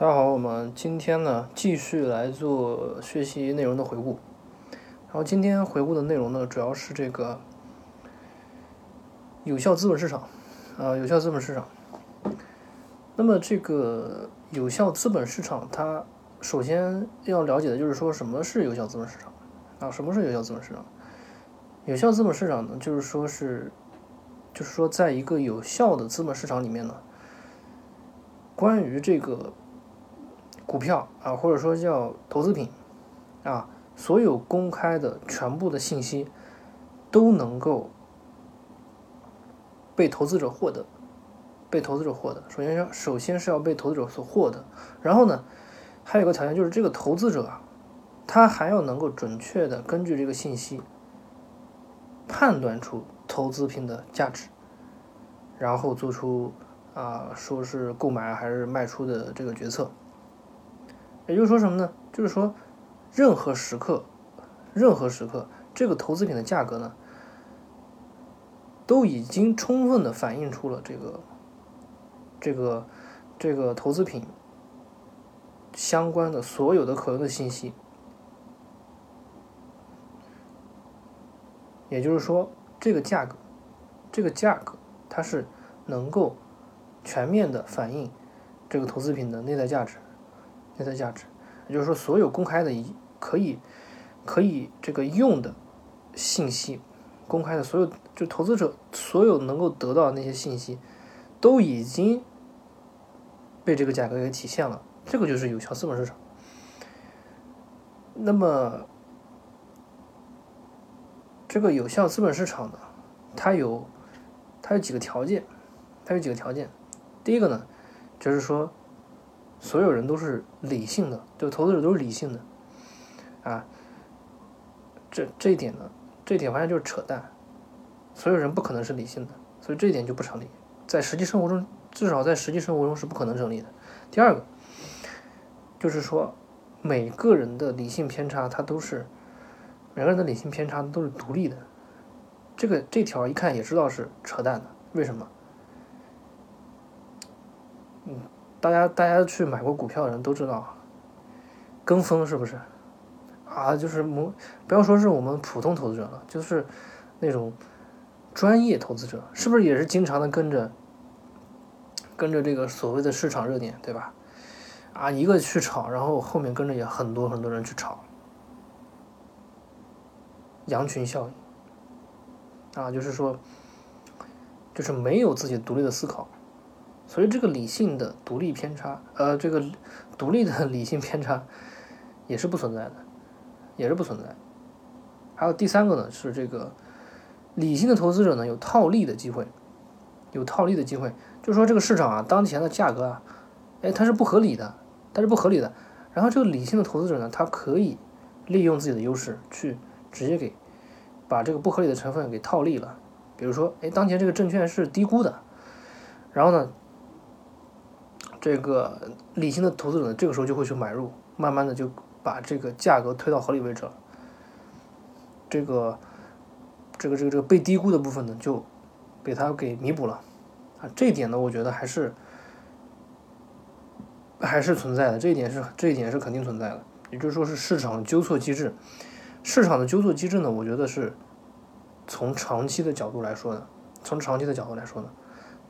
大家好，我们今天呢继续来做学习内容的回顾。然后今天回顾的内容呢，主要是这个有效资本市场，啊，有效资本市场。那么这个有效资本市场，它首先要了解的就是说什么是有效资本市场啊？什么是有效资本市场？有效资本市场呢，就是说是，就是说在一个有效的资本市场里面呢，关于这个。股票啊，或者说叫投资品啊，所有公开的全部的信息都能够被投资者获得，被投资者获得。首先要首先是要被投资者所获得，然后呢，还有一个条件就是这个投资者啊，他还要能够准确的根据这个信息判断出投资品的价值，然后做出啊说是购买还是卖出的这个决策。也就是说什么呢？就是说，任何时刻，任何时刻，这个投资品的价格呢，都已经充分的反映出了这个，这个，这个投资品相关的所有的可用的信息。也就是说，这个价格，这个价格，它是能够全面的反映这个投资品的内在价值。内在价值，也就是说，所有公开的、可以、可以这个用的信息，公开的所有，就投资者所有能够得到那些信息，都已经被这个价格给体现了。这个就是有效资本市场。那么，这个有效资本市场呢，它有它有几个条件，它有几个条件。第一个呢，就是说。所有人都是理性的，就投资者都是理性的，啊，这这一点呢，这一点完全就是扯淡，所有人不可能是理性的，所以这一点就不成立，在实际生活中，至少在实际生活中是不可能成立的。第二个，就是说，每个人的理性偏差，它都是每个人的理性偏差都是独立的，这个这条一看也知道是扯淡的，为什么？嗯。大家大家去买过股票的人都知道，跟风是不是？啊，就是不不要说是我们普通投资者了，就是那种专业投资者，是不是也是经常的跟着跟着这个所谓的市场热点，对吧？啊，一个去炒，然后后面跟着也很多很多人去炒，羊群效应啊，就是说，就是没有自己独立的思考。所以这个理性的独立偏差，呃，这个独立的 理性偏差也是不存在的，也是不存在。还有第三个呢，是这个理性的投资者呢有套利的机会，有套利的机会，就是说这个市场啊，当前的价格啊，哎，它是不合理的，它是不合理的。然后这个理性的投资者呢，他可以利用自己的优势去直接给把这个不合理的成分给套利了。比如说，哎，当前这个证券是低估的，然后呢？这个理性的投资者呢，这个时候就会去买入，慢慢的就把这个价格推到合理位置了。这个，这个，这个，这个被低估的部分呢，就被它给弥补了。啊，这一点呢，我觉得还是还是存在的，这一点是这一点是肯定存在的。也就是说，是市场纠错机制。市场的纠错机制呢，我觉得是从长期的角度来说的，从长期的角度来说呢，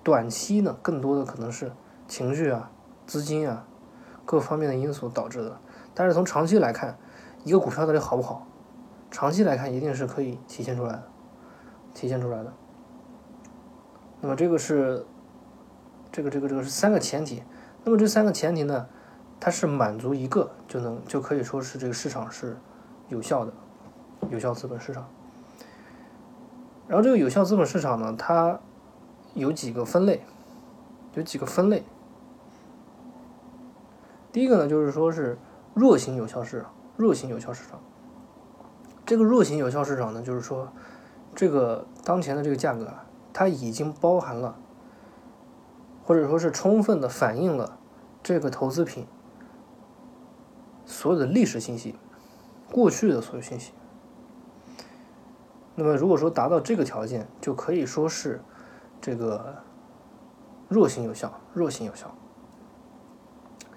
短期呢，更多的可能是。情绪啊，资金啊，各方面的因素导致的。但是从长期来看，一个股票到底好不好，长期来看一定是可以体现出来的，体现出来的。那么这个是，这个这个这个是三个前提。那么这三个前提呢，它是满足一个就能就可以说是这个市场是有效的，有效资本市场。然后这个有效资本市场呢，它有几个分类，有几个分类。第一个呢，就是说是弱型有效市场，弱型有效市场。这个弱型有效市场呢，就是说，这个当前的这个价格啊，它已经包含了，或者说是充分的反映了这个投资品所有的历史信息，过去的所有信息。那么如果说达到这个条件，就可以说是这个弱型有效，弱型有效。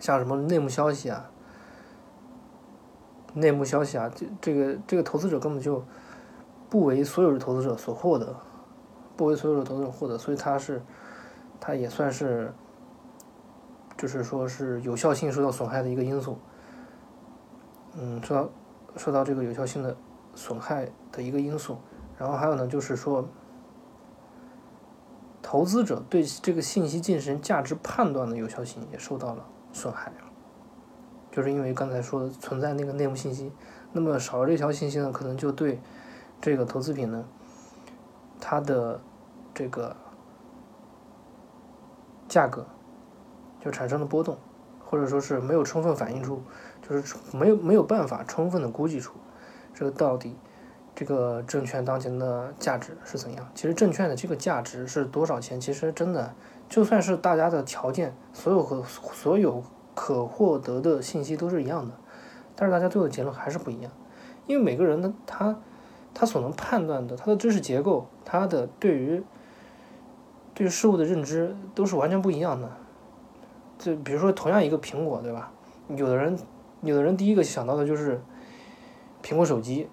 像什么内幕消息啊，内幕消息啊，这这个这个投资者根本就不为所有的投资者所获得，不为所有的投资者获得，所以它是，它也算是，就是说是有效性受到损害的一个因素。嗯，受到受到这个有效性的损害的一个因素，然后还有呢，就是说，投资者对这个信息进行价值判断的有效性也受到了损害，就是因为刚才说的存在那个内幕信息，那么少了这条信息呢，可能就对这个投资品呢，它的这个价格就产生了波动，或者说是没有充分反映出。就是没有没有办法充分的估计出这个到底这个证券当前的价值是怎样。其实证券的这个价值是多少钱？其实真的就算是大家的条件，所有和所有可获得的信息都是一样的，但是大家最后的结论还是不一样。因为每个人的，他他所能判断的，他的知识结构，他的对于对事物的认知都是完全不一样的。就比如说同样一个苹果，对吧？有的人。有的人第一个想到的就是苹果手机，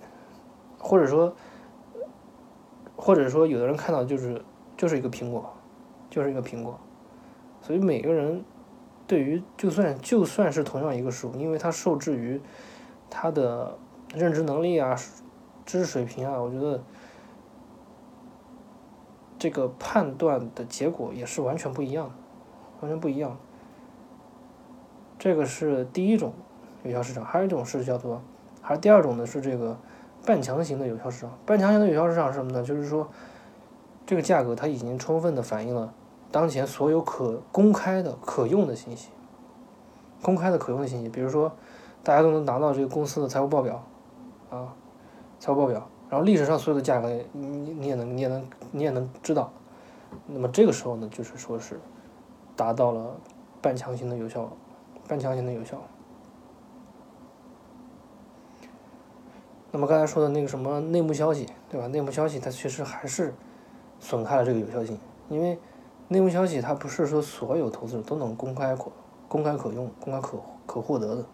或者说，或者说有的人看到就是就是一个苹果，就是一个苹果，所以每个人对于就算就算是同样一个数，因为它受制于他的认知能力啊、知识水平啊，我觉得这个判断的结果也是完全不一样的，完全不一样。这个是第一种。有效市场还有一种是叫做，还是第二种呢？是这个半强型的有效市场。半强型的有效市场是什么呢？就是说，这个价格它已经充分的反映了当前所有可公开的可用的信息，公开的可用的信息，比如说大家都能拿到这个公司的财务报表，啊，财务报表，然后历史上所有的价格你你也能你也能你也能知道，那么这个时候呢，就是说是达到了半强型的有效，半强型的有效。那么刚才说的那个什么内幕消息，对吧？内幕消息它确实还是损害了这个有效性，因为内幕消息它不是说所有投资者都能公开可公开可用、公开可可获得的，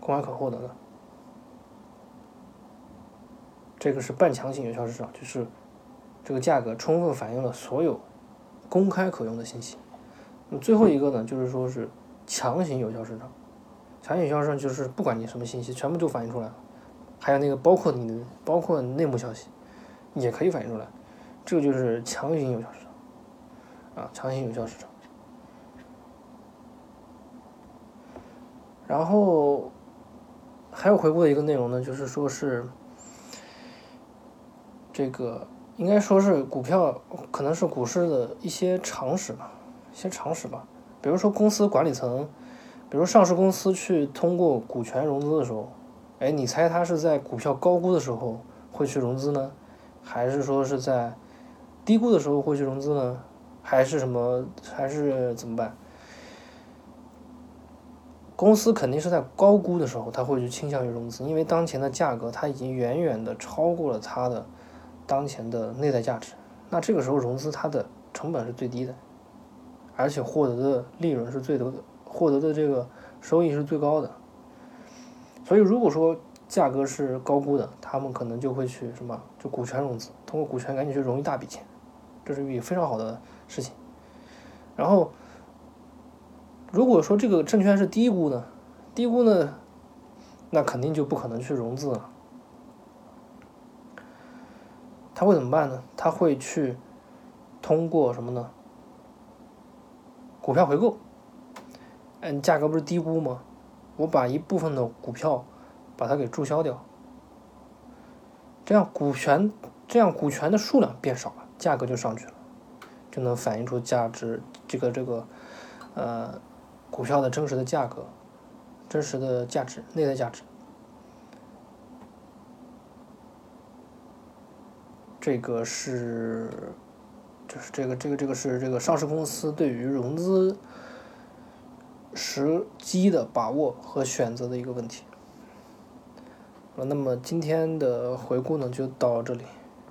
公开可获得的。这个是半强行有效市场，就是这个价格充分反映了所有公开可用的信息。那最后一个呢，就是说是强行有效市场。强行有效市场就是不管你什么信息，全部就反映出来了，还有那个包括你的包括内幕消息，也可以反映出来，这就是强行有效市场，啊，强行有效市场。然后还有回顾的一个内容呢，就是说是这个应该说是股票可能是股市的一些常识吧，一些常识吧，比如说公司管理层。比如上市公司去通过股权融资的时候，哎，你猜他是在股票高估的时候会去融资呢，还是说是在低估的时候会去融资呢，还是什么，还是怎么办？公司肯定是在高估的时候，它会去倾向于融资，因为当前的价格它已经远远的超过了它的当前的内在价值。那这个时候融资它的成本是最低的，而且获得的利润是最多的。获得的这个收益是最高的，所以如果说价格是高估的，他们可能就会去什么，就股权融资，通过股权赶紧去融一大笔钱，这是一笔非常好的事情。然后，如果说这个证券是低估的，低估呢，那肯定就不可能去融资了。他会怎么办呢？他会去通过什么呢？股票回购。嗯，价格不是低估吗？我把一部分的股票把它给注销掉，这样股权这样股权的数量变少了，价格就上去了，就能反映出价值这个这个呃股票的真实的价格，真实的价值内在价值。这个是就是这个这个这个是这个上市公司对于融资。时机的把握和选择的一个问题。那么今天的回顾呢，就到这里。